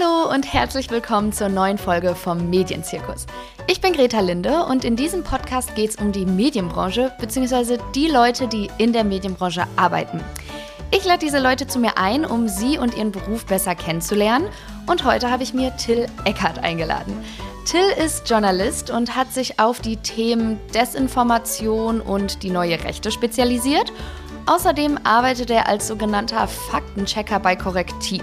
Hallo und herzlich willkommen zur neuen Folge vom Medienzirkus. Ich bin Greta Linde und in diesem Podcast geht es um die Medienbranche bzw. die Leute, die in der Medienbranche arbeiten. Ich lade diese Leute zu mir ein, um sie und ihren Beruf besser kennenzulernen. Und heute habe ich mir Till Eckert eingeladen. Till ist Journalist und hat sich auf die Themen Desinformation und die neue Rechte spezialisiert. Außerdem arbeitet er als sogenannter Faktenchecker bei Korrektiv.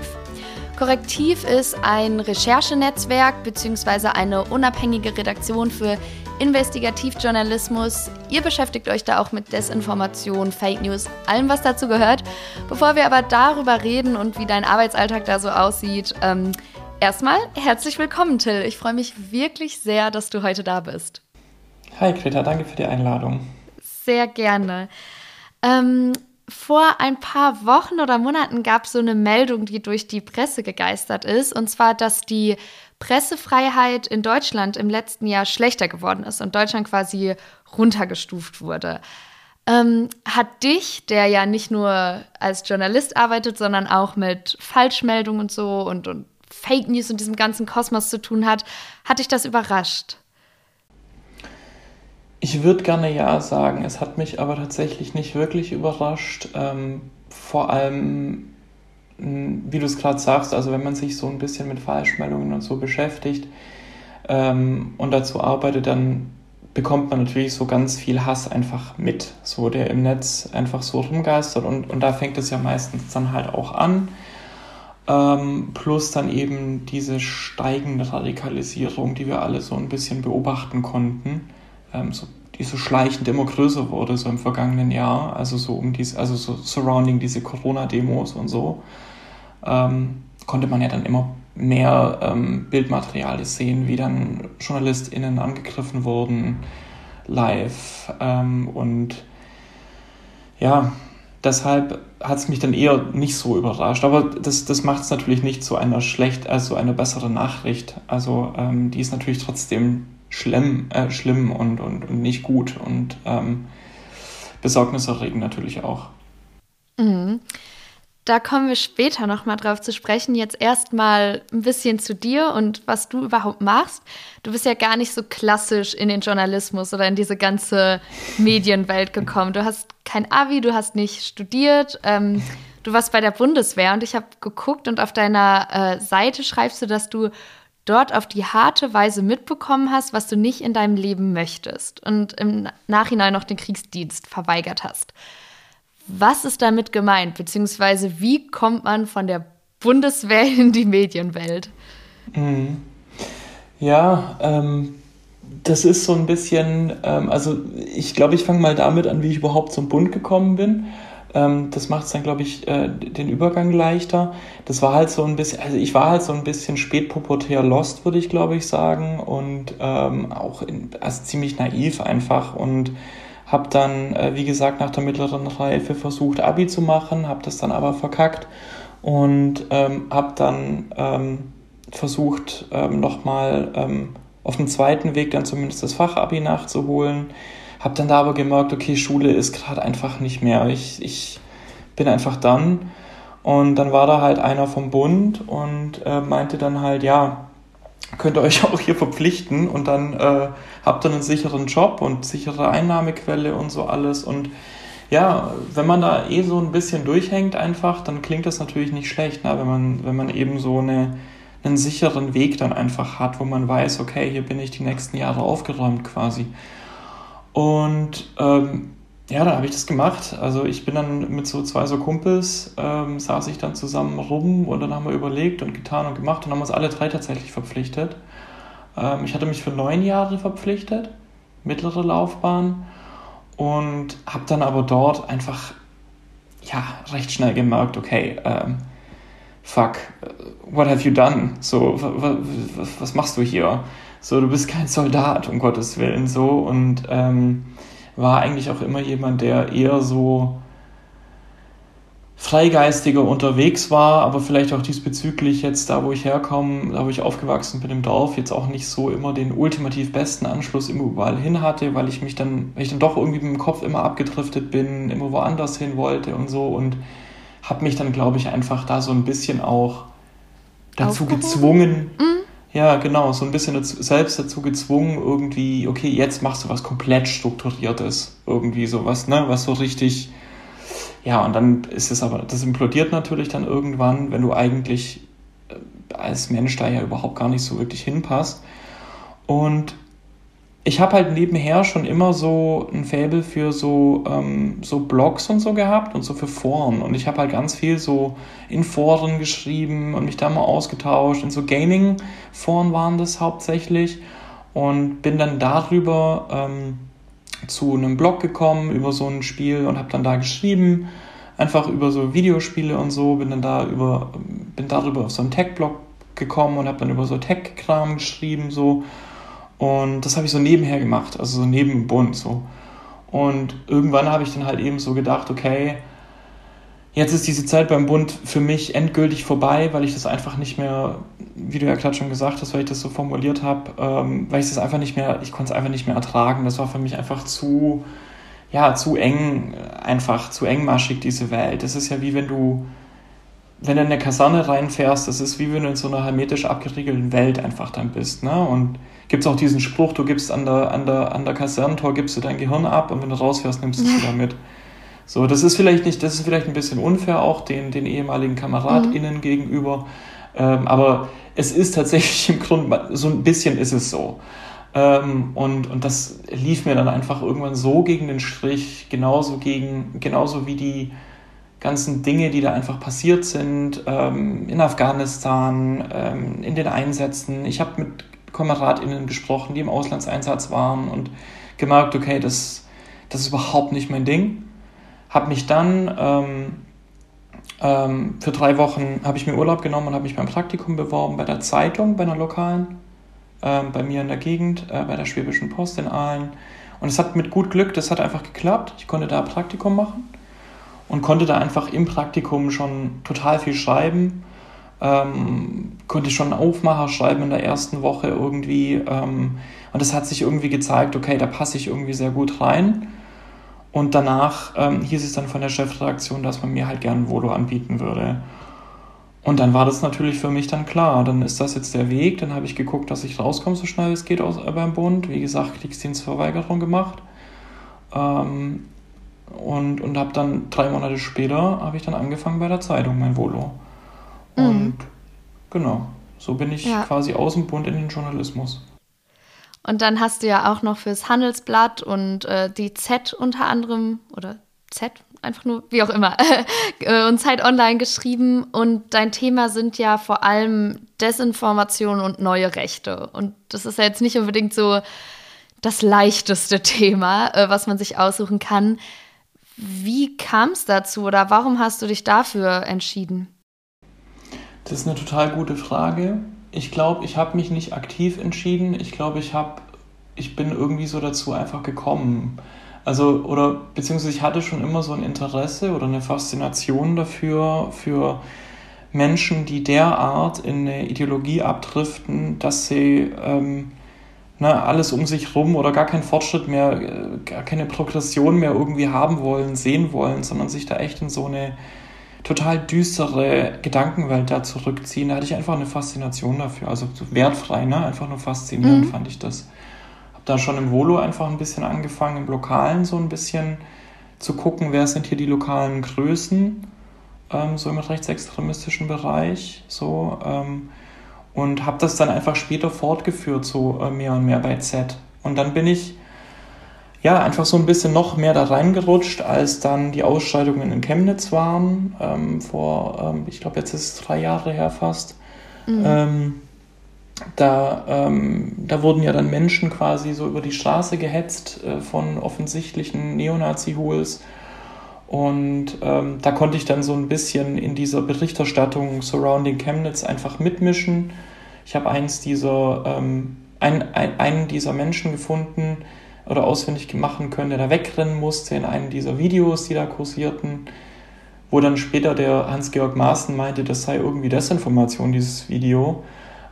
Korrektiv ist ein Recherchenetzwerk bzw. eine unabhängige Redaktion für Investigativjournalismus. Ihr beschäftigt euch da auch mit Desinformation, Fake News, allem, was dazu gehört. Bevor wir aber darüber reden und wie dein Arbeitsalltag da so aussieht, ähm, erstmal herzlich willkommen, Till. Ich freue mich wirklich sehr, dass du heute da bist. Hi, Greta, danke für die Einladung. Sehr gerne. Ähm, vor ein paar Wochen oder Monaten gab es so eine Meldung, die durch die Presse gegeistert ist, und zwar, dass die Pressefreiheit in Deutschland im letzten Jahr schlechter geworden ist und Deutschland quasi runtergestuft wurde. Ähm, hat dich, der ja nicht nur als Journalist arbeitet, sondern auch mit Falschmeldungen und so und, und Fake News und diesem ganzen Kosmos zu tun hat, hat dich das überrascht? Ich würde gerne ja sagen, es hat mich aber tatsächlich nicht wirklich überrascht. Ähm, vor allem, wie du es gerade sagst, also wenn man sich so ein bisschen mit Falschmeldungen und so beschäftigt ähm, und dazu arbeitet, dann bekommt man natürlich so ganz viel Hass einfach mit, so der im Netz einfach so rumgeistert und, und da fängt es ja meistens dann halt auch an. Ähm, plus dann eben diese steigende Radikalisierung, die wir alle so ein bisschen beobachten konnten ähm, so, die so schleichend immer größer wurde, so im vergangenen Jahr, also so um dies, also so surrounding diese Corona-Demos und so, ähm, konnte man ja dann immer mehr ähm, Bildmaterial sehen, wie dann JournalistInnen angegriffen wurden, live ähm, und ja, deshalb hat es mich dann eher nicht so überrascht. Aber das, das macht es natürlich nicht zu einer schlecht, also einer besseren Nachricht. Also ähm, die ist natürlich trotzdem schlimm, äh, schlimm und, und, und, nicht gut und ähm, besorgniserregend natürlich auch. Mhm. Da kommen wir später nochmal drauf zu sprechen. Jetzt erstmal ein bisschen zu dir und was du überhaupt machst. Du bist ja gar nicht so klassisch in den Journalismus oder in diese ganze Medienwelt gekommen. Du hast kein Abi, du hast nicht studiert. Ähm, du warst bei der Bundeswehr und ich habe geguckt und auf deiner äh, Seite schreibst du, dass du dort auf die harte Weise mitbekommen hast, was du nicht in deinem Leben möchtest und im Nachhinein noch den Kriegsdienst verweigert hast. Was ist damit gemeint, beziehungsweise wie kommt man von der Bundeswehr in die Medienwelt? Mhm. Ja, ähm, das ist so ein bisschen, ähm, also ich glaube, ich fange mal damit an, wie ich überhaupt zum Bund gekommen bin. Ähm, das macht es dann, glaube ich, äh, den Übergang leichter. Das war halt so ein bisschen, also ich war halt so ein bisschen spätpubertär lost, würde ich, glaube ich, sagen. Und ähm, auch in, also ziemlich naiv einfach. Und habe dann, äh, wie gesagt, nach der mittleren Reife versucht, Abi zu machen, habe das dann aber verkackt und ähm, habe dann ähm, versucht, ähm, nochmal ähm, auf dem zweiten Weg dann zumindest das Fachabi nachzuholen habe dann da aber gemerkt, okay, Schule ist gerade einfach nicht mehr. Ich, ich bin einfach dann. Und dann war da halt einer vom Bund und äh, meinte dann halt, ja, könnt ihr euch auch hier verpflichten und dann äh, habt ihr einen sicheren Job und sichere Einnahmequelle und so alles. Und ja, wenn man da eh so ein bisschen durchhängt einfach, dann klingt das natürlich nicht schlecht, ne? wenn, man, wenn man eben so eine, einen sicheren Weg dann einfach hat, wo man weiß, okay, hier bin ich die nächsten Jahre aufgeräumt quasi. Und ähm, ja, dann habe ich das gemacht. Also ich bin dann mit so zwei so Kumpels, ähm, saß ich dann zusammen rum und dann haben wir überlegt und getan und gemacht und haben uns alle drei tatsächlich verpflichtet. Ähm, ich hatte mich für neun Jahre verpflichtet, mittlere Laufbahn und habe dann aber dort einfach ja recht schnell gemerkt, okay, ähm, fuck, what have you done? So, was machst du hier? So, du bist kein Soldat, um Gottes Willen, so. Und ähm, war eigentlich auch immer jemand, der eher so freigeistiger unterwegs war, aber vielleicht auch diesbezüglich jetzt da, wo ich herkomme, da wo ich aufgewachsen bin im Dorf, jetzt auch nicht so immer den ultimativ besten Anschluss immer überall hin hatte, weil ich mich dann, weil ich dann doch irgendwie mit dem Kopf immer abgedriftet bin, immer woanders hin wollte und so und habe mich dann, glaube ich, einfach da so ein bisschen auch dazu Aufgehoben? gezwungen, mhm. Ja, genau, so ein bisschen dazu, selbst dazu gezwungen, irgendwie, okay, jetzt machst du was komplett Strukturiertes, irgendwie sowas, ne, was so richtig, ja, und dann ist es aber, das implodiert natürlich dann irgendwann, wenn du eigentlich äh, als Mensch da ja überhaupt gar nicht so wirklich hinpasst. Und ich habe halt nebenher schon immer so ein Faible für so, ähm, so Blogs und so gehabt und so für Foren. Und ich habe halt ganz viel so in Foren geschrieben und mich da mal ausgetauscht. In so Gaming-Foren waren das hauptsächlich. Und bin dann darüber ähm, zu einem Blog gekommen über so ein Spiel und habe dann da geschrieben. Einfach über so Videospiele und so. Bin dann da über, bin darüber auf so einen Tech-Blog gekommen und habe dann über so Tech-Kram geschrieben, so und das habe ich so nebenher gemacht, also so neben dem Bund so. Und irgendwann habe ich dann halt eben so gedacht, okay, jetzt ist diese Zeit beim Bund für mich endgültig vorbei, weil ich das einfach nicht mehr, wie du ja gerade schon gesagt hast, weil ich das so formuliert habe, ähm, weil ich das einfach nicht mehr, ich konnte es einfach nicht mehr ertragen. Das war für mich einfach zu, ja, zu eng, einfach zu engmaschig, diese Welt. Das ist ja wie wenn du, wenn du in eine Kaserne reinfährst, das ist wie wenn du in so einer hermetisch abgeriegelten Welt einfach dann bist, ne? Und gibt es auch diesen Spruch, du gibst an der, an der, an der Kasernentor, gibst du dein Gehirn ab und wenn du rausfährst, nimmst du es wieder mit. So, das ist vielleicht nicht, das ist vielleicht ein bisschen unfair auch den, den ehemaligen KameradInnen mhm. gegenüber. Ähm, aber es ist tatsächlich im Grunde, so ein bisschen ist es so. Ähm, und, und das lief mir dann einfach irgendwann so gegen den Strich, genauso gegen, genauso wie die ganzen Dinge, die da einfach passiert sind, ähm, in Afghanistan, ähm, in den Einsätzen. Ich habe mit KameradInnen gesprochen, die im Auslandseinsatz waren und gemerkt, okay, das, das ist überhaupt nicht mein Ding. Habe mich dann ähm, ähm, für drei Wochen habe ich mir Urlaub genommen und habe mich beim Praktikum beworben bei der Zeitung, bei einer lokalen, ähm, bei mir in der Gegend, äh, bei der Schwäbischen Post in Aalen. Und es hat mit gut Glück, das hat einfach geklappt. Ich konnte da Praktikum machen und konnte da einfach im Praktikum schon total viel schreiben ähm, konnte schon Aufmacher schreiben in der ersten Woche irgendwie. Ähm, und es hat sich irgendwie gezeigt, okay, da passe ich irgendwie sehr gut rein. Und danach ähm, hieß es dann von der Chefredaktion, dass man mir halt gerne ein Volo anbieten würde. Und dann war das natürlich für mich dann klar. Dann ist das jetzt der Weg. Dann habe ich geguckt, dass ich rauskomme, so schnell es geht aus, äh, beim Bund. Wie gesagt, Kriegsdienstverweigerung gemacht. Ähm, und und habe dann drei Monate später, habe ich dann angefangen bei der Zeitung, mein Volo. Mhm. Und genau, so bin ich ja. quasi aus dem Bund in den Journalismus. Und dann hast du ja auch noch fürs Handelsblatt und äh, die Z unter anderem, oder Z, einfach nur, wie auch immer, äh, und Zeit Online geschrieben. Und dein Thema sind ja vor allem Desinformation und neue Rechte. Und das ist ja jetzt nicht unbedingt so das leichteste Thema, äh, was man sich aussuchen kann. Wie kam es dazu oder warum hast du dich dafür entschieden? Das ist eine total gute Frage. Ich glaube, ich habe mich nicht aktiv entschieden. Ich glaube, ich habe, ich bin irgendwie so dazu einfach gekommen. Also, oder beziehungsweise ich hatte schon immer so ein Interesse oder eine Faszination dafür, für Menschen, die derart in eine Ideologie abdriften, dass sie ähm, ne, alles um sich rum oder gar keinen Fortschritt mehr, äh, gar keine Progression mehr irgendwie haben wollen, sehen wollen, sondern sich da echt in so eine total düstere Gedankenwelt da zurückziehen. Da hatte ich einfach eine Faszination dafür. Also so wertfrei, ne? Einfach nur faszinierend mhm. fand ich das. Hab da schon im Volo einfach ein bisschen angefangen, im Lokalen so ein bisschen zu gucken, wer sind hier die lokalen Größen, ähm, so im rechtsextremistischen Bereich, so. Ähm, und habe das dann einfach später fortgeführt, so äh, mehr und mehr bei Z. Und dann bin ich ja, einfach so ein bisschen noch mehr da reingerutscht, als dann die Ausschreitungen in Chemnitz waren, ähm, vor, ähm, ich glaube, jetzt ist es drei Jahre her fast. Mhm. Ähm, da, ähm, da wurden ja dann Menschen quasi so über die Straße gehetzt äh, von offensichtlichen Neonazi-Hools. Und ähm, da konnte ich dann so ein bisschen in dieser Berichterstattung surrounding Chemnitz einfach mitmischen. Ich habe eins dieser, ähm, ein, ein, einen dieser Menschen gefunden, oder auswendig machen können, der da wegrennen musste in einem dieser Videos, die da kursierten, wo dann später der Hans-Georg Maaßen meinte, das sei irgendwie Desinformation, dieses Video.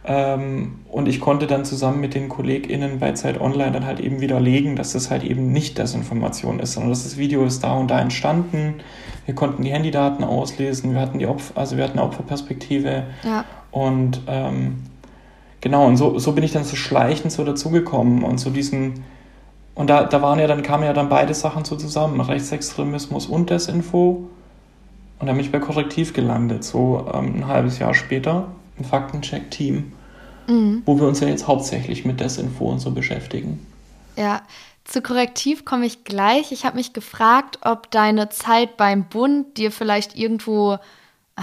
Ähm, und ich konnte dann zusammen mit den KollegInnen bei Zeit Online dann halt eben widerlegen, dass das halt eben nicht Desinformation ist, sondern dass das Video ist da und da entstanden. Wir konnten die Handydaten auslesen, wir hatten die Opfer, also wir hatten Opferperspektive. Ja. Und ähm, genau, und so, so bin ich dann so schleichend so dazugekommen und so diesen, und da, da waren ja dann, kamen ja dann beide Sachen so zusammen, Rechtsextremismus und Desinfo. Und dann bin ich bei Korrektiv gelandet, so ähm, ein halbes Jahr später, im Faktencheck-Team, mhm. wo wir uns ja jetzt hauptsächlich mit Desinfo und so beschäftigen. Ja, zu Korrektiv komme ich gleich. Ich habe mich gefragt, ob deine Zeit beim Bund dir vielleicht irgendwo äh,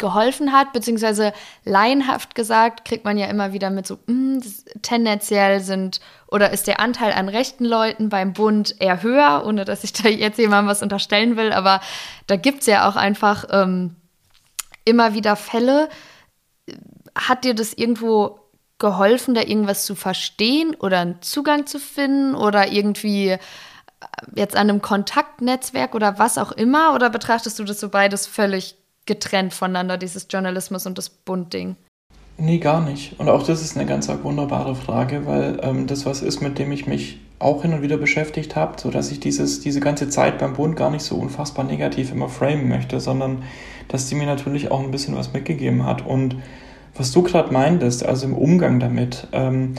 geholfen hat, beziehungsweise laienhaft gesagt, kriegt man ja immer wieder mit so, mh, hm, tendenziell sind oder ist der Anteil an rechten Leuten beim Bund eher höher, ohne dass ich da jetzt jemandem was unterstellen will, aber da gibt es ja auch einfach ähm, immer wieder Fälle. Hat dir das irgendwo geholfen, da irgendwas zu verstehen oder einen Zugang zu finden oder irgendwie äh, jetzt an einem Kontaktnetzwerk oder was auch immer? Oder betrachtest du das so beides völlig getrennt voneinander, dieses Journalismus und das Bundding? Nee, gar nicht. Und auch das ist eine ganz wunderbare Frage, weil ähm, das was ist, mit dem ich mich auch hin und wieder beschäftigt habe, sodass ich dieses, diese ganze Zeit beim Bund gar nicht so unfassbar negativ immer framen möchte, sondern dass die mir natürlich auch ein bisschen was mitgegeben hat. Und was du gerade meintest, also im Umgang damit, ähm,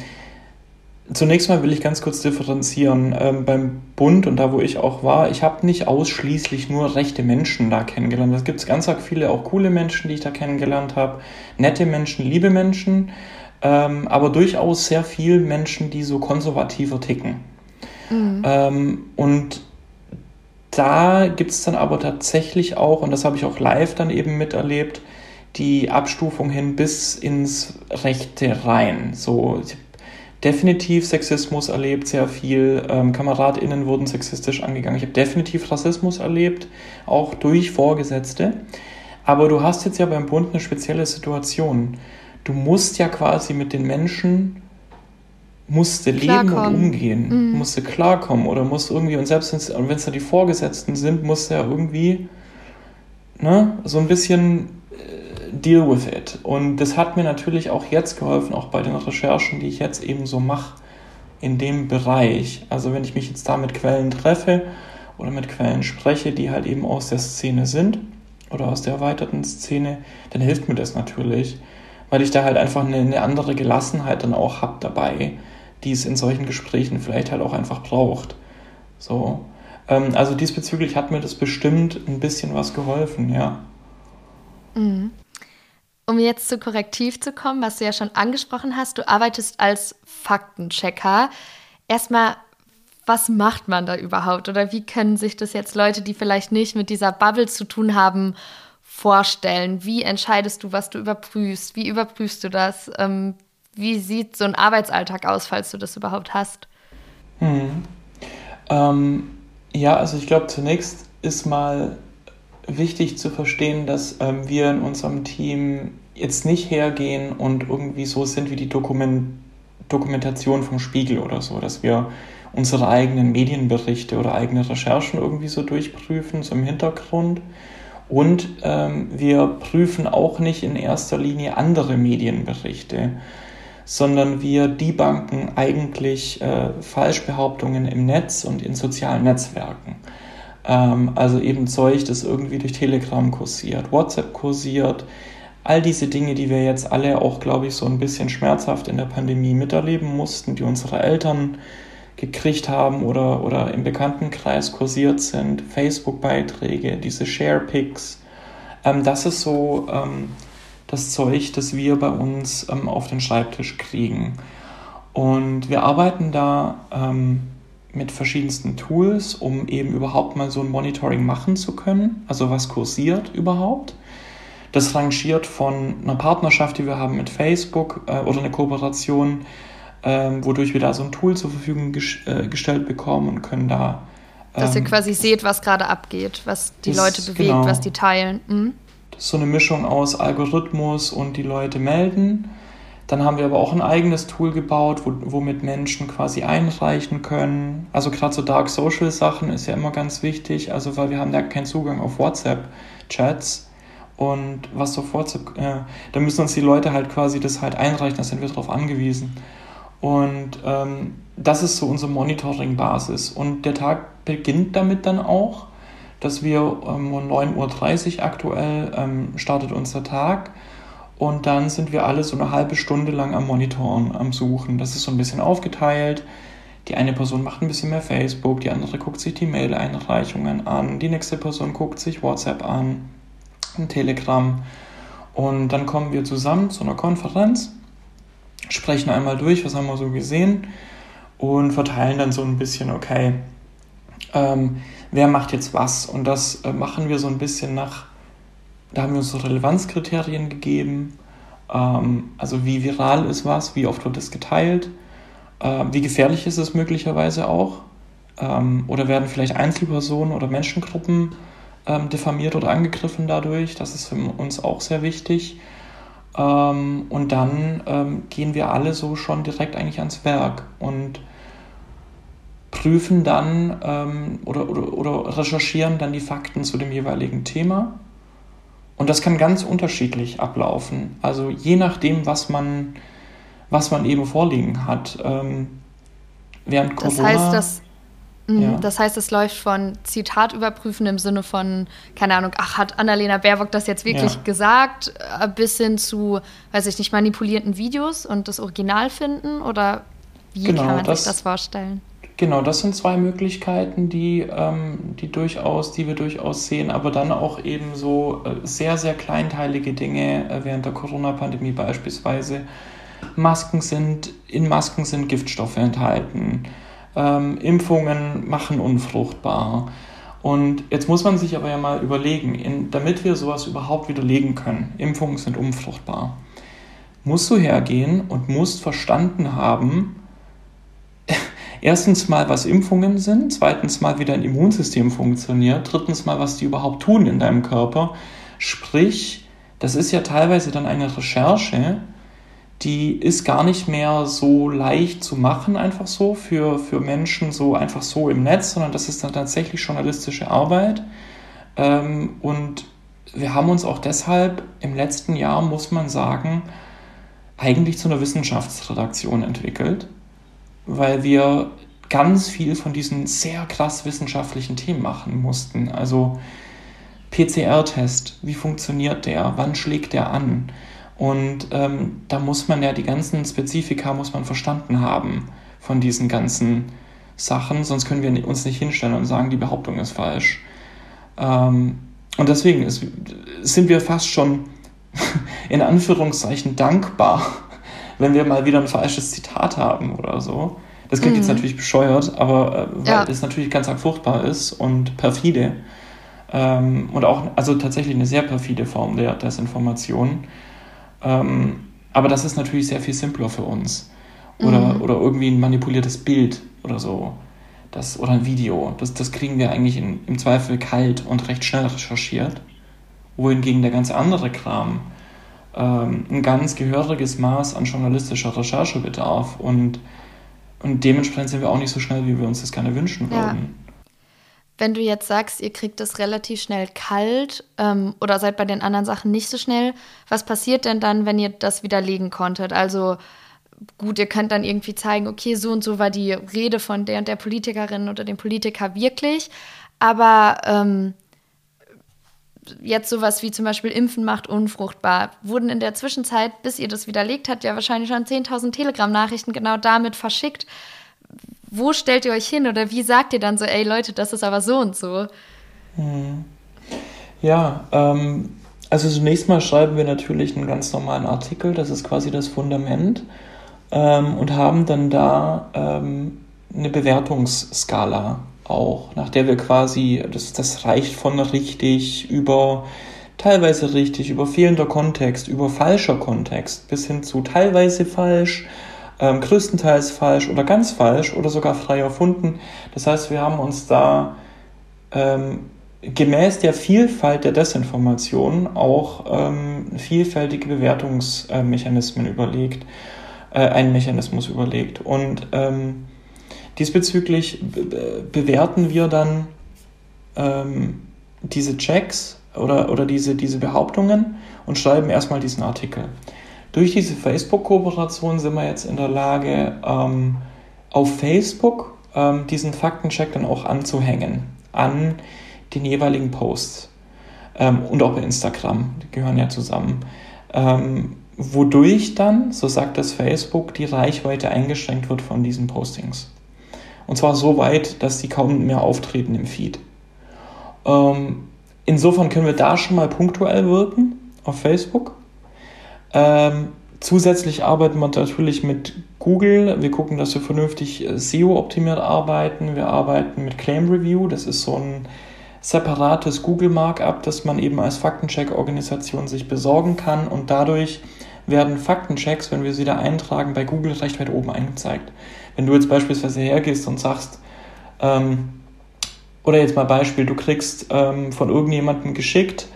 Zunächst mal will ich ganz kurz differenzieren. Ähm, beim Bund und da, wo ich auch war, ich habe nicht ausschließlich nur rechte Menschen da kennengelernt. Es gibt ganz viele auch coole Menschen, die ich da kennengelernt habe. Nette Menschen, liebe Menschen, ähm, aber durchaus sehr viele Menschen, die so konservativer ticken. Mhm. Ähm, und da gibt es dann aber tatsächlich auch, und das habe ich auch live dann eben miterlebt, die Abstufung hin bis ins Rechte rein. So, ich definitiv Sexismus erlebt, sehr viel. Ähm, KameradInnen wurden sexistisch angegangen. Ich habe definitiv Rassismus erlebt, auch durch Vorgesetzte. Aber du hast jetzt ja beim Bund eine spezielle Situation. Du musst ja quasi mit den Menschen musste leben und umgehen, mhm. musste klarkommen oder musste irgendwie, und selbst wenn es da die Vorgesetzten sind, musste er irgendwie ne, so ein bisschen deal with it. Und das hat mir natürlich auch jetzt geholfen, auch bei den Recherchen, die ich jetzt eben so mache in dem Bereich. Also wenn ich mich jetzt da mit Quellen treffe oder mit Quellen spreche, die halt eben aus der Szene sind oder aus der erweiterten Szene, dann hilft mir das natürlich, weil ich da halt einfach eine, eine andere Gelassenheit dann auch habe dabei, die es in solchen Gesprächen vielleicht halt auch einfach braucht. So. Ähm, also diesbezüglich hat mir das bestimmt ein bisschen was geholfen, ja. Mhm. Um jetzt zu Korrektiv zu kommen, was du ja schon angesprochen hast, du arbeitest als Faktenchecker. Erstmal, was macht man da überhaupt? Oder wie können sich das jetzt Leute, die vielleicht nicht mit dieser Bubble zu tun haben, vorstellen? Wie entscheidest du, was du überprüfst? Wie überprüfst du das? Ähm, wie sieht so ein Arbeitsalltag aus, falls du das überhaupt hast? Hm. Ähm, ja, also ich glaube, zunächst ist mal wichtig zu verstehen, dass ähm, wir in unserem Team jetzt nicht hergehen und irgendwie so sind wie die Dokument Dokumentation vom Spiegel oder so, dass wir unsere eigenen Medienberichte oder eigene Recherchen irgendwie so durchprüfen, so im Hintergrund. Und ähm, wir prüfen auch nicht in erster Linie andere Medienberichte, sondern wir debunken eigentlich äh, Falschbehauptungen im Netz und in sozialen Netzwerken. Ähm, also eben Zeug, das irgendwie durch Telegram kursiert, WhatsApp kursiert, all diese Dinge, die wir jetzt alle auch, glaube ich, so ein bisschen schmerzhaft in der Pandemie miterleben mussten, die unsere Eltern gekriegt haben oder, oder im Bekanntenkreis kursiert sind, Facebook-Beiträge, diese Share-Pics, ähm, das ist so ähm, das Zeug, das wir bei uns ähm, auf den Schreibtisch kriegen. Und wir arbeiten da ähm, mit verschiedensten Tools, um eben überhaupt mal so ein Monitoring machen zu können. Also was kursiert überhaupt. Das rangiert von einer Partnerschaft, die wir haben mit Facebook äh, oder eine Kooperation, äh, wodurch wir da so ein Tool zur Verfügung ges äh, gestellt bekommen und können da. Dass ihr ähm, quasi seht, was gerade abgeht, was die Leute bewegt, genau, was die teilen. Mhm. Das ist so eine Mischung aus Algorithmus und die Leute melden. Dann haben wir aber auch ein eigenes Tool gebaut, wo, womit Menschen quasi einreichen können. Also gerade so Dark Social Sachen ist ja immer ganz wichtig, also weil wir haben da keinen Zugang auf WhatsApp-Chats. Und was auf WhatsApp, äh, da müssen uns die Leute halt quasi das halt einreichen, da sind wir darauf angewiesen. Und ähm, das ist so unsere Monitoring-Basis. Und der Tag beginnt damit dann auch, dass wir ähm, um 9.30 Uhr aktuell ähm, startet unser Tag und dann sind wir alle so eine halbe Stunde lang am Monitoren, am Suchen. Das ist so ein bisschen aufgeteilt. Die eine Person macht ein bisschen mehr Facebook, die andere guckt sich die Mail-Einreichungen an, die nächste Person guckt sich WhatsApp an, Telegram. Und dann kommen wir zusammen zu einer Konferenz, sprechen einmal durch, was haben wir so gesehen und verteilen dann so ein bisschen, okay, ähm, wer macht jetzt was? Und das äh, machen wir so ein bisschen nach da haben wir uns Relevanzkriterien gegeben, ähm, also wie viral ist was, wie oft wird es geteilt, äh, wie gefährlich ist es möglicherweise auch, ähm, oder werden vielleicht Einzelpersonen oder Menschengruppen ähm, diffamiert oder angegriffen dadurch, das ist für uns auch sehr wichtig. Ähm, und dann ähm, gehen wir alle so schon direkt eigentlich ans Werk und prüfen dann ähm, oder, oder, oder recherchieren dann die Fakten zu dem jeweiligen Thema und das kann ganz unterschiedlich ablaufen. Also je nachdem, was man, was man eben vorliegen hat. Ähm, während Corona. Das heißt, mhm, ja. Das heißt, es läuft von Zitat überprüfen im Sinne von, keine Ahnung, ach, hat Annalena Baerbock das jetzt wirklich ja. gesagt, äh, bis hin zu, weiß ich nicht, manipulierten Videos und das Original finden? Oder wie genau, kann man das, sich das vorstellen? Genau, das sind zwei Möglichkeiten, die, ähm, die durchaus, die wir durchaus sehen, aber dann auch eben so äh, sehr, sehr kleinteilige Dinge äh, während der Corona-Pandemie beispielsweise. Masken sind, in Masken sind Giftstoffe enthalten. Ähm, Impfungen machen unfruchtbar. Und jetzt muss man sich aber ja mal überlegen, in, damit wir sowas überhaupt widerlegen können, Impfungen sind unfruchtbar, musst du hergehen und musst verstanden haben, erstens mal, was Impfungen sind, zweitens mal, wie dein Immunsystem funktioniert, drittens mal, was die überhaupt tun in deinem Körper. Sprich, das ist ja teilweise dann eine Recherche, die ist gar nicht mehr so leicht zu machen, einfach so für, für Menschen so einfach so im Netz, sondern das ist dann tatsächlich journalistische Arbeit. Ähm, und wir haben uns auch deshalb im letzten Jahr, muss man sagen, eigentlich zu einer Wissenschaftsredaktion entwickelt weil wir ganz viel von diesen sehr krass wissenschaftlichen Themen machen mussten. Also PCR-Test, wie funktioniert der, wann schlägt der an? Und ähm, da muss man ja die ganzen Spezifika muss man verstanden haben von diesen ganzen Sachen, sonst können wir uns nicht hinstellen und sagen, die Behauptung ist falsch. Ähm, und deswegen ist, sind wir fast schon in Anführungszeichen dankbar, wenn wir mal wieder ein falsches Zitat haben oder so. Das klingt mhm. jetzt natürlich bescheuert, aber äh, weil ja. es natürlich ganz arg furchtbar ist und perfide. Ähm, und auch, also tatsächlich eine sehr perfide Form der Desinformation. Ähm, aber das ist natürlich sehr viel simpler für uns. Oder, mhm. oder irgendwie ein manipuliertes Bild oder so. Das, oder ein Video. Das, das kriegen wir eigentlich in, im Zweifel kalt und recht schnell recherchiert. Wohingegen der ganz andere Kram ähm, ein ganz gehöriges Maß an journalistischer Recherche bedarf und, und dementsprechend sind wir auch nicht so schnell, wie wir uns das gerne wünschen würden. Ja. Wenn du jetzt sagst, ihr kriegt das relativ schnell kalt ähm, oder seid bei den anderen Sachen nicht so schnell, was passiert denn dann, wenn ihr das widerlegen konntet? Also gut, ihr könnt dann irgendwie zeigen, okay, so und so war die Rede von der und der Politikerin oder dem Politiker wirklich, aber ähm, jetzt sowas wie zum Beispiel Impfen macht unfruchtbar, wurden in der Zwischenzeit, bis ihr das widerlegt habt, ja wahrscheinlich schon 10.000 Telegram-Nachrichten genau damit verschickt. Wo stellt ihr euch hin oder wie sagt ihr dann so, ey Leute, das ist aber so und so? Hm. Ja, ähm, also zunächst mal schreiben wir natürlich einen ganz normalen Artikel, das ist quasi das Fundament, ähm, und haben dann da ähm, eine Bewertungsskala auch, nach der wir quasi, das, das reicht von richtig über teilweise richtig, über fehlender Kontext, über falscher Kontext bis hin zu teilweise falsch, ähm, größtenteils falsch oder ganz falsch oder sogar frei erfunden. Das heißt, wir haben uns da ähm, gemäß der Vielfalt der Desinformation auch ähm, vielfältige Bewertungsmechanismen überlegt, äh, einen Mechanismus überlegt. Und ähm, Diesbezüglich bewerten wir dann ähm, diese Checks oder, oder diese, diese Behauptungen und schreiben erstmal diesen Artikel. Durch diese Facebook-Kooperation sind wir jetzt in der Lage, ähm, auf Facebook ähm, diesen Faktencheck dann auch anzuhängen an den jeweiligen Posts ähm, und auch bei Instagram, die gehören ja zusammen. ähm, wodurch dann, so sagt das Facebook, die Reichweite eingeschränkt wird von diesen Postings. Und zwar so weit, dass sie kaum mehr auftreten im Feed. Ähm, insofern können wir da schon mal punktuell wirken auf Facebook. Ähm, zusätzlich arbeiten wir natürlich mit Google. Wir gucken, dass wir vernünftig äh, SEO-optimiert arbeiten. Wir arbeiten mit Claim Review. Das ist so ein separates Google-Markup, das man eben als Faktencheck-Organisation sich besorgen kann. Und dadurch werden Faktenchecks, wenn wir sie da eintragen, bei Google recht weit oben angezeigt. Wenn du jetzt beispielsweise hergehst und sagst, ähm, oder jetzt mal Beispiel, du kriegst ähm, von irgendjemandem geschickt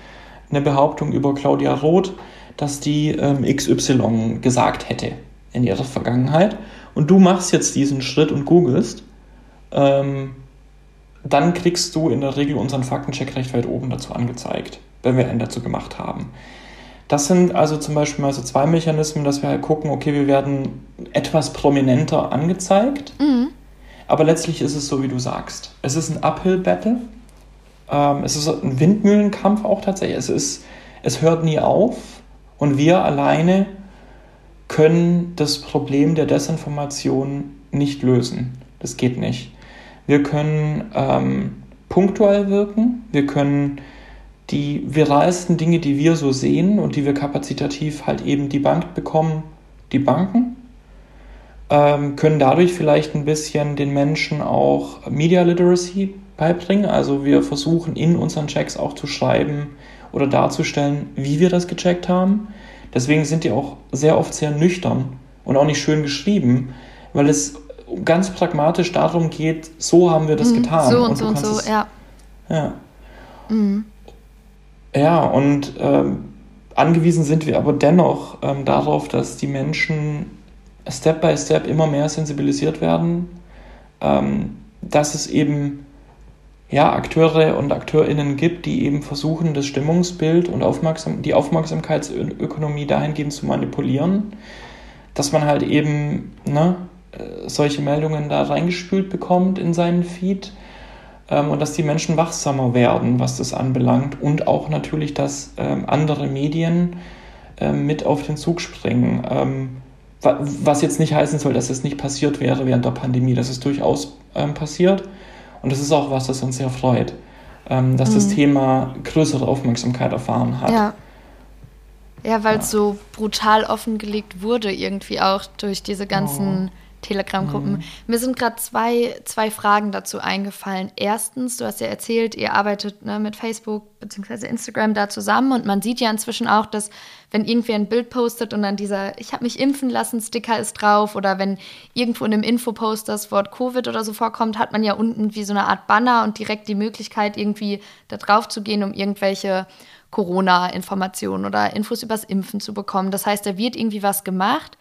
eine Behauptung über Claudia Roth, dass die ähm, XY gesagt hätte in ihrer Vergangenheit und du machst jetzt diesen Schritt und googelst, ähm, dann kriegst du in der Regel unseren Faktencheck recht weit oben dazu angezeigt, wenn wir einen dazu gemacht haben. Das sind also zum Beispiel mal so zwei Mechanismen, dass wir halt gucken, okay, wir werden etwas prominenter angezeigt, mhm. aber letztlich ist es so, wie du sagst. Es ist ein Uphill-Battle, ähm, es ist ein Windmühlenkampf auch tatsächlich, es, ist, es hört nie auf und wir alleine können das Problem der Desinformation nicht lösen. Das geht nicht. Wir können ähm, punktuell wirken, wir können die viralsten Dinge, die wir so sehen und die wir kapazitativ halt eben die Bank bekommen, die Banken, ähm, können dadurch vielleicht ein bisschen den Menschen auch Media Literacy beibringen. Also wir versuchen in unseren Checks auch zu schreiben oder darzustellen, wie wir das gecheckt haben. Deswegen sind die auch sehr oft sehr nüchtern und auch nicht schön geschrieben, weil es ganz pragmatisch darum geht, so haben wir das mhm, getan. So und, und so und so, es, ja. Ja. Mhm. Ja, und ähm, angewiesen sind wir aber dennoch ähm, darauf, dass die Menschen Step by Step immer mehr sensibilisiert werden, ähm, dass es eben ja, Akteure und AkteurInnen gibt, die eben versuchen, das Stimmungsbild und Aufmerksam die Aufmerksamkeitsökonomie dahingehend zu manipulieren, dass man halt eben ne, äh, solche Meldungen da reingespült bekommt in seinen Feed und dass die Menschen wachsamer werden, was das anbelangt und auch natürlich, dass ähm, andere Medien ähm, mit auf den Zug springen. Ähm, was jetzt nicht heißen soll, dass es nicht passiert wäre während der Pandemie. Das ist durchaus ähm, passiert und das ist auch was, das uns sehr freut, ähm, dass mhm. das Thema größere Aufmerksamkeit erfahren hat. Ja. Ja, weil es ja. so brutal offengelegt wurde, irgendwie auch durch diese ganzen. Oh Telegram-Gruppen. Mhm. Mir sind gerade zwei, zwei Fragen dazu eingefallen. Erstens, du hast ja erzählt, ihr arbeitet ne, mit Facebook bzw. Instagram da zusammen und man sieht ja inzwischen auch, dass wenn irgendwer ein Bild postet und dann dieser Ich habe mich impfen lassen Sticker ist drauf oder wenn irgendwo in einem Infopost das Wort Covid oder so vorkommt, hat man ja unten wie so eine Art Banner und direkt die Möglichkeit, irgendwie da drauf zu gehen, um irgendwelche Corona-Informationen oder Infos übers Impfen zu bekommen. Das heißt, da wird irgendwie was gemacht.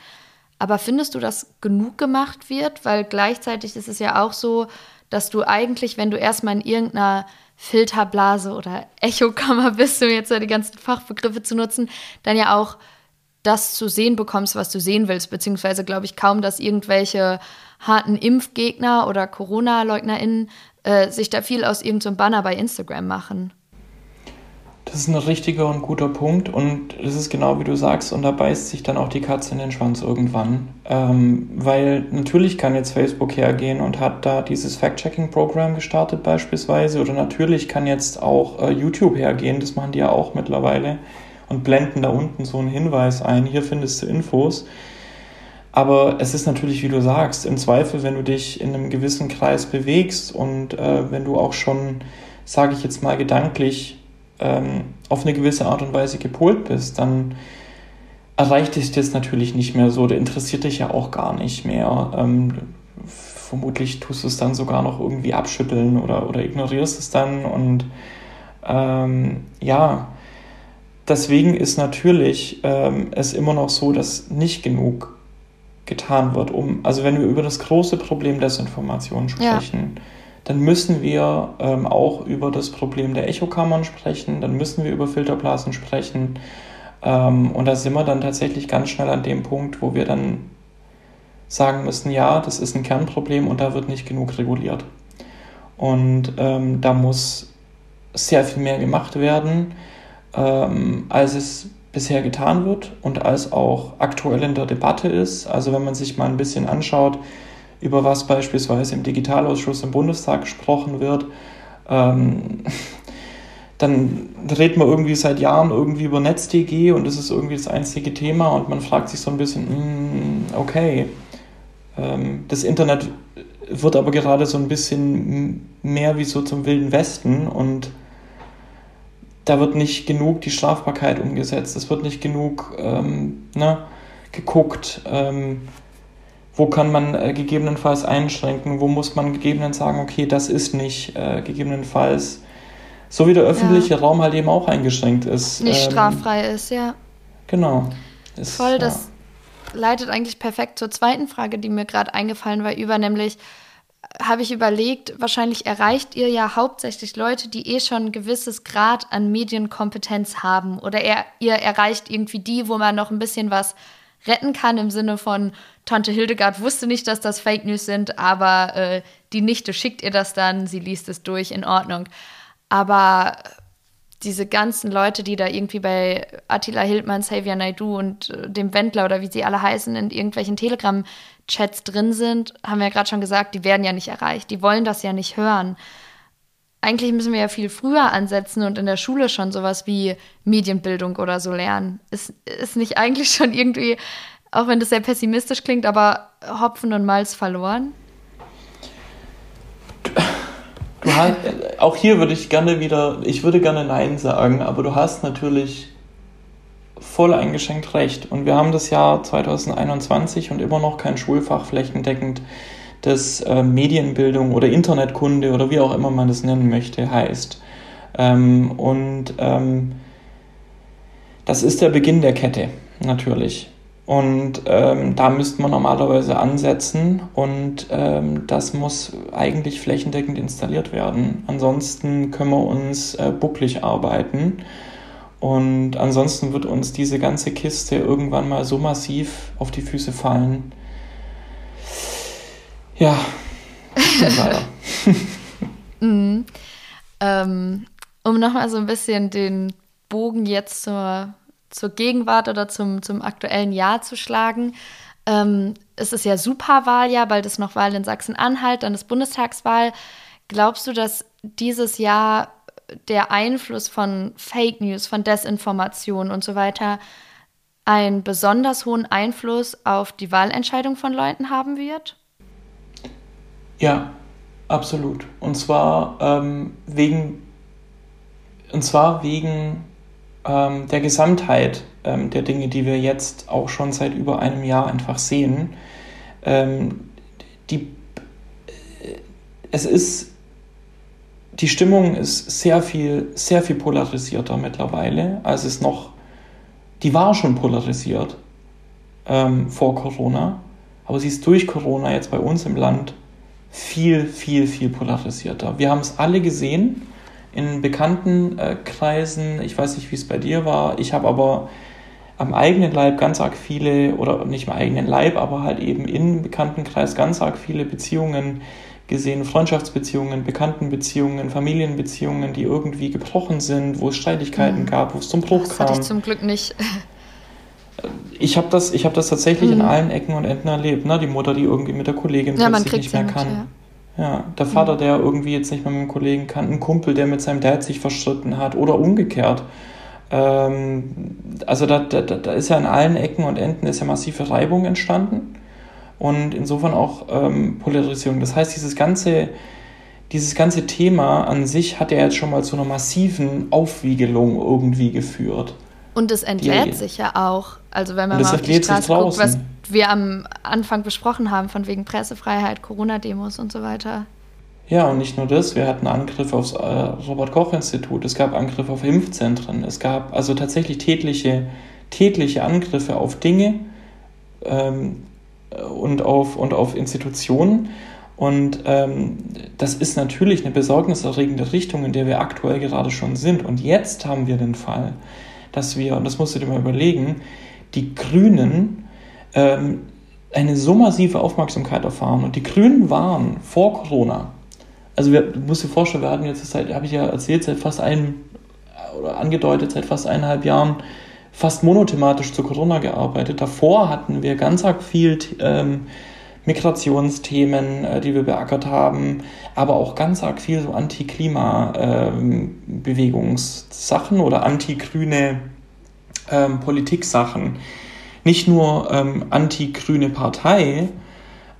Aber findest du, dass genug gemacht wird? Weil gleichzeitig ist es ja auch so, dass du eigentlich, wenn du erstmal in irgendeiner Filterblase oder Echokammer bist, um jetzt ja die ganzen Fachbegriffe zu nutzen, dann ja auch das zu sehen bekommst, was du sehen willst, beziehungsweise glaube ich kaum, dass irgendwelche harten Impfgegner oder Corona-LeugnerInnen äh, sich da viel aus irgendeinem so Banner bei Instagram machen. Das ist ein richtiger und guter Punkt und es ist genau wie du sagst und da beißt sich dann auch die Katze in den Schwanz irgendwann, ähm, weil natürlich kann jetzt Facebook hergehen und hat da dieses Fact-Checking-Programm gestartet beispielsweise oder natürlich kann jetzt auch äh, YouTube hergehen, das machen die ja auch mittlerweile und blenden da unten so einen Hinweis ein, hier findest du Infos. Aber es ist natürlich, wie du sagst, im Zweifel, wenn du dich in einem gewissen Kreis bewegst und äh, wenn du auch schon, sage ich jetzt mal, gedanklich ähm, auf eine gewisse Art und Weise gepolt bist, dann erreicht dich das natürlich nicht mehr so. Der interessiert dich ja auch gar nicht mehr. Ähm, vermutlich tust du es dann sogar noch irgendwie abschütteln oder, oder ignorierst es dann. Und ähm, ja, deswegen ist natürlich ähm, es immer noch so, dass nicht genug getan wird, um, also wenn wir über das große Problem Desinformation sprechen, ja dann müssen wir ähm, auch über das Problem der Echokammern sprechen, dann müssen wir über Filterblasen sprechen. Ähm, und da sind wir dann tatsächlich ganz schnell an dem Punkt, wo wir dann sagen müssen, ja, das ist ein Kernproblem und da wird nicht genug reguliert. Und ähm, da muss sehr viel mehr gemacht werden, ähm, als es bisher getan wird und als auch aktuell in der Debatte ist. Also wenn man sich mal ein bisschen anschaut, über was beispielsweise im Digitalausschuss im Bundestag gesprochen wird, ähm, dann redet man irgendwie seit Jahren irgendwie über NetzDG und das ist irgendwie das einzige Thema und man fragt sich so ein bisschen, mm, okay, ähm, das Internet wird aber gerade so ein bisschen mehr wie so zum Wilden Westen und da wird nicht genug die Strafbarkeit umgesetzt, es wird nicht genug ähm, ne, geguckt, ähm, wo kann man äh, gegebenenfalls einschränken, wo muss man gegebenenfalls sagen, okay, das ist nicht äh, gegebenenfalls, so wie der öffentliche ja. Raum halt eben auch eingeschränkt ist. Nicht ähm, straffrei ist, ja. Genau. Ist, Voll, das ja. leitet eigentlich perfekt zur zweiten Frage, die mir gerade eingefallen war, über, nämlich habe ich überlegt, wahrscheinlich erreicht ihr ja hauptsächlich Leute, die eh schon ein gewisses Grad an Medienkompetenz haben. Oder er, ihr erreicht irgendwie die, wo man noch ein bisschen was retten kann im Sinne von Tante Hildegard wusste nicht, dass das Fake News sind, aber äh, die Nichte schickt ihr das dann, sie liest es durch, in Ordnung. Aber diese ganzen Leute, die da irgendwie bei Attila Hildmann, Xavier Naidu und äh, dem Wendler oder wie sie alle heißen, in irgendwelchen Telegram-Chats drin sind, haben wir ja gerade schon gesagt, die werden ja nicht erreicht. Die wollen das ja nicht hören. Eigentlich müssen wir ja viel früher ansetzen und in der Schule schon sowas wie Medienbildung oder so lernen. Ist, ist nicht eigentlich schon irgendwie, auch wenn das sehr pessimistisch klingt, aber Hopfen und Malz verloren? Du hast, auch hier würde ich gerne wieder, ich würde gerne Nein sagen, aber du hast natürlich voll eingeschränkt recht. Und wir haben das Jahr 2021 und immer noch kein Schulfach flächendeckend, das äh, Medienbildung oder Internetkunde oder wie auch immer man das nennen möchte, heißt. Ähm, und ähm, das ist der Beginn der Kette, natürlich. Und ähm, da müsste man normalerweise ansetzen und ähm, das muss eigentlich flächendeckend installiert werden. Ansonsten können wir uns äh, bucklig arbeiten und ansonsten wird uns diese ganze Kiste irgendwann mal so massiv auf die Füße fallen. Ja, leider. mhm. ähm, um nochmal so ein bisschen den Bogen jetzt zur zur Gegenwart oder zum, zum aktuellen Jahr zu schlagen. Ähm, es ist ja Superwahljahr, bald ist noch Wahl in Sachsen-Anhalt, dann ist Bundestagswahl. Glaubst du, dass dieses Jahr der Einfluss von Fake News, von Desinformation und so weiter einen besonders hohen Einfluss auf die Wahlentscheidung von Leuten haben wird? Ja, absolut. Und zwar ähm, wegen und zwar wegen ähm, der Gesamtheit ähm, der Dinge, die wir jetzt auch schon seit über einem Jahr einfach sehen. Ähm, die, äh, es ist, die Stimmung ist sehr viel, sehr viel polarisierter mittlerweile, als es noch, die war schon polarisiert ähm, vor Corona, aber sie ist durch Corona jetzt bei uns im Land viel, viel, viel polarisierter. Wir haben es alle gesehen in bekannten äh, Kreisen. Ich weiß nicht, wie es bei dir war. Ich habe aber am eigenen Leib ganz arg viele, oder nicht im eigenen Leib, aber halt eben im Bekanntenkreis ganz arg viele Beziehungen gesehen, Freundschaftsbeziehungen, Bekanntenbeziehungen, Familienbeziehungen, die irgendwie gebrochen sind, wo es Streitigkeiten mhm. gab, wo es zum Bruch das kam. Das hatte ich zum Glück nicht. Ich habe das, hab das tatsächlich mhm. in allen Ecken und Enden erlebt. Ne? Die Mutter, die irgendwie mit der Kollegin ja, plötzlich nicht mehr mit, kann. Ja. Ja, der Vater, der irgendwie jetzt nicht mehr mit dem Kollegen kann, ein Kumpel, der mit seinem Dad sich verstritten hat oder umgekehrt. Ähm, also da, da, da ist ja in allen Ecken und Enden ist ja massive Reibung entstanden und insofern auch ähm, Polarisierung. Das heißt, dieses ganze, dieses ganze Thema an sich hat ja jetzt schon mal zu einer massiven Aufwiegelung irgendwie geführt. Und es entlädt die, sich ja auch. Also wenn man mal auf die Straße guckt, was wir am Anfang besprochen haben, von wegen Pressefreiheit, Corona-Demos und so weiter. Ja, und nicht nur das, wir hatten Angriffe aufs äh, Robert-Koch-Institut, es gab Angriffe auf Impfzentren, es gab also tatsächlich tätliche, tätliche Angriffe auf Dinge ähm, und, auf, und auf Institutionen. Und ähm, das ist natürlich eine besorgniserregende Richtung, in der wir aktuell gerade schon sind. Und jetzt haben wir den Fall, dass wir, und das musst du dir mal überlegen, die Grünen ähm, eine so massive Aufmerksamkeit erfahren. Und die Grünen waren vor Corona, also wir, du musst dir vorstellen, wir hatten jetzt seit, habe ich ja erzählt, seit fast einem, oder angedeutet, seit fast eineinhalb Jahren fast monothematisch zu Corona gearbeitet. Davor hatten wir ganz arg viel ähm, Migrationsthemen, äh, die wir beackert haben, aber auch ganz arg viel so Anti-Klima-Bewegungssachen ähm, oder anti-grüne ähm, Politiksachen. Nicht nur ähm, anti-grüne Partei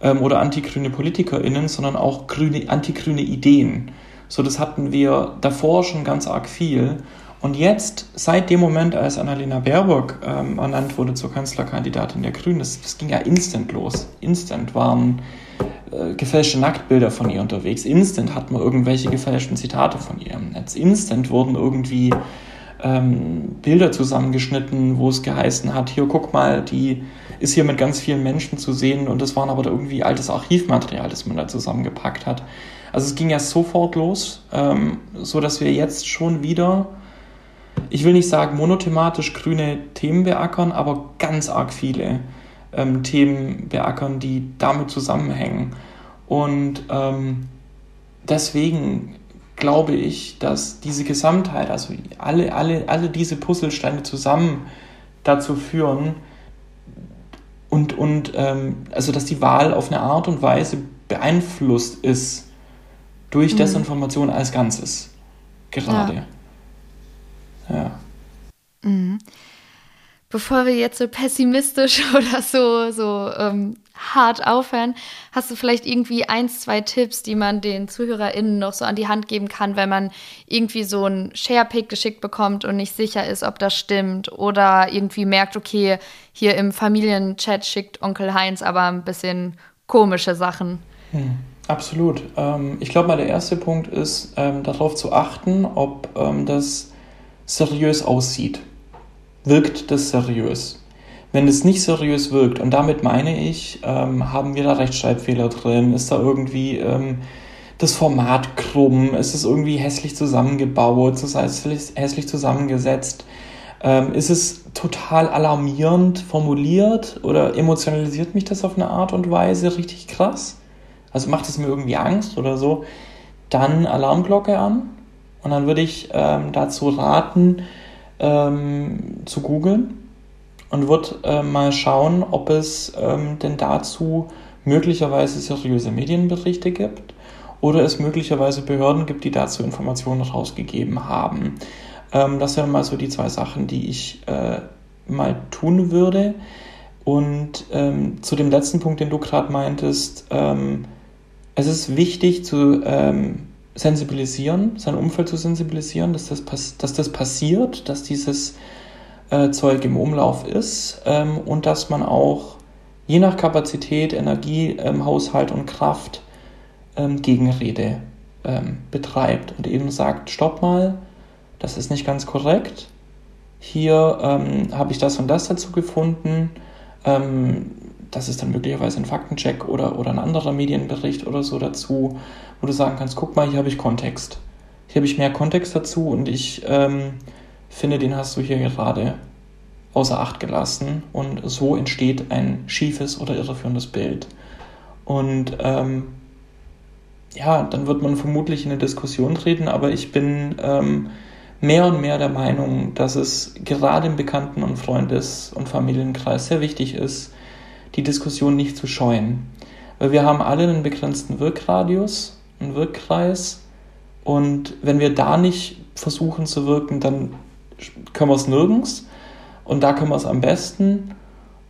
ähm, oder anti-grüne PolitikerInnen, sondern auch grüne, anti-grüne Ideen. So, das hatten wir davor schon ganz arg viel. Und jetzt, seit dem Moment, als Annalena Baerbock ähm, ernannt wurde zur Kanzlerkandidatin der Grünen, das, das ging ja instant los. Instant waren äh, gefälschte Nacktbilder von ihr unterwegs. Instant hat man irgendwelche gefälschten Zitate von ihr im Netz. Instant wurden irgendwie ähm, Bilder zusammengeschnitten, wo es geheißen hat, hier guck mal, die ist hier mit ganz vielen Menschen zu sehen und das waren aber irgendwie altes Archivmaterial, das man da zusammengepackt hat. Also es ging ja sofort los, ähm, so wir jetzt schon wieder ich will nicht sagen monothematisch grüne Themen beackern, aber ganz arg viele ähm, Themen beackern, die damit zusammenhängen. Und ähm, deswegen glaube ich, dass diese Gesamtheit, also alle, alle, alle diese Puzzlesteine zusammen dazu führen und, und ähm, also dass die Wahl auf eine Art und Weise beeinflusst ist durch mhm. Desinformation als Ganzes. Gerade. Ja. Ja. Mhm. Bevor wir jetzt so pessimistisch oder so, so ähm, hart aufhören, hast du vielleicht irgendwie eins, zwei Tipps, die man den ZuhörerInnen noch so an die Hand geben kann, wenn man irgendwie so ein Sharepick geschickt bekommt und nicht sicher ist, ob das stimmt oder irgendwie merkt, okay, hier im Familienchat schickt Onkel Heinz aber ein bisschen komische Sachen. Hm, absolut. Ähm, ich glaube mal, der erste Punkt ist, ähm, darauf zu achten, ob ähm, das seriös aussieht. Wirkt das seriös? Wenn es nicht seriös wirkt, und damit meine ich, ähm, haben wir da Rechtschreibfehler drin, ist da irgendwie ähm, das Format krumm, ist es irgendwie hässlich zusammengebaut, das heißt hässlich zusammengesetzt, ähm, ist es total alarmierend formuliert oder emotionalisiert mich das auf eine Art und Weise richtig krass? Also macht es mir irgendwie Angst oder so? Dann Alarmglocke an, und dann würde ich ähm, dazu raten, ähm, zu googeln und würde äh, mal schauen, ob es ähm, denn dazu möglicherweise seriöse Medienberichte gibt oder es möglicherweise Behörden gibt, die dazu Informationen rausgegeben haben. Ähm, das wären mal so die zwei Sachen, die ich äh, mal tun würde. Und ähm, zu dem letzten Punkt, den du gerade meintest, ähm, es ist wichtig zu ähm, sensibilisieren, sein Umfeld zu sensibilisieren, dass das, dass das passiert, dass dieses äh, Zeug im Umlauf ist ähm, und dass man auch je nach Kapazität, Energie, ähm, Haushalt und Kraft ähm, Gegenrede ähm, betreibt und eben sagt, stopp mal, das ist nicht ganz korrekt. Hier ähm, habe ich das und das dazu gefunden. Das ist dann möglicherweise ein Faktencheck oder, oder ein anderer Medienbericht oder so dazu wo du sagen kannst, guck mal, hier habe ich Kontext. Hier habe ich mehr Kontext dazu und ich ähm, finde, den hast du hier gerade außer Acht gelassen und so entsteht ein schiefes oder irreführendes Bild. Und ähm, ja, dann wird man vermutlich in eine Diskussion treten, aber ich bin ähm, mehr und mehr der Meinung, dass es gerade im Bekannten- und Freundes- und Familienkreis sehr wichtig ist, die Diskussion nicht zu scheuen. Weil wir haben alle einen begrenzten Wirkradius einen Wirkkreis. Und wenn wir da nicht versuchen zu wirken, dann können wir es nirgends. Und da können wir es am besten.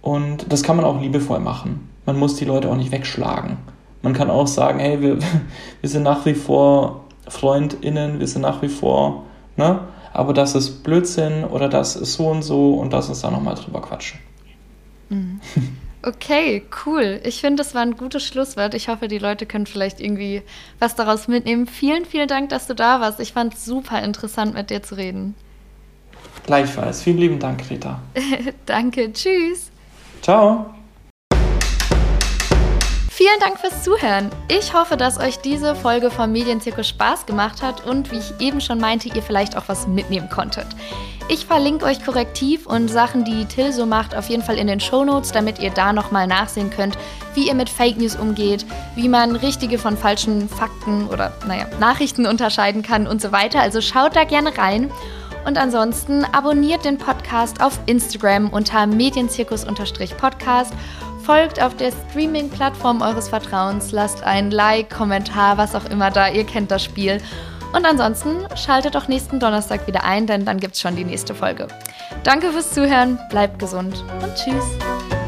Und das kann man auch liebevoll machen. Man muss die Leute auch nicht wegschlagen. Man kann auch sagen, hey, wir, wir sind nach wie vor FreundInnen, wir sind nach wie vor, ne? Aber das ist Blödsinn oder das ist so und so und das ist da nochmal drüber quatschen. Mhm. Okay, cool. Ich finde, das war ein gutes Schlusswort. Ich hoffe, die Leute können vielleicht irgendwie was daraus mitnehmen. Vielen, vielen Dank, dass du da warst. Ich fand es super interessant, mit dir zu reden. Gleichfalls. Vielen lieben Dank, Rita. Danke. Tschüss. Ciao. Vielen Dank fürs Zuhören. Ich hoffe, dass euch diese Folge vom Medienzirkus Spaß gemacht hat und wie ich eben schon meinte, ihr vielleicht auch was mitnehmen konntet. Ich verlinke euch Korrektiv und Sachen, die Till so macht, auf jeden Fall in den Show Notes, damit ihr da nochmal nachsehen könnt, wie ihr mit Fake News umgeht, wie man richtige von falschen Fakten oder naja, Nachrichten unterscheiden kann und so weiter. Also schaut da gerne rein. Und ansonsten abonniert den Podcast auf Instagram unter medienzirkus-podcast, folgt auf der Streaming-Plattform eures Vertrauens, lasst ein Like, Kommentar, was auch immer da, ihr kennt das Spiel. Und ansonsten schaltet doch nächsten Donnerstag wieder ein, denn dann gibt es schon die nächste Folge. Danke fürs Zuhören, bleibt gesund und tschüss.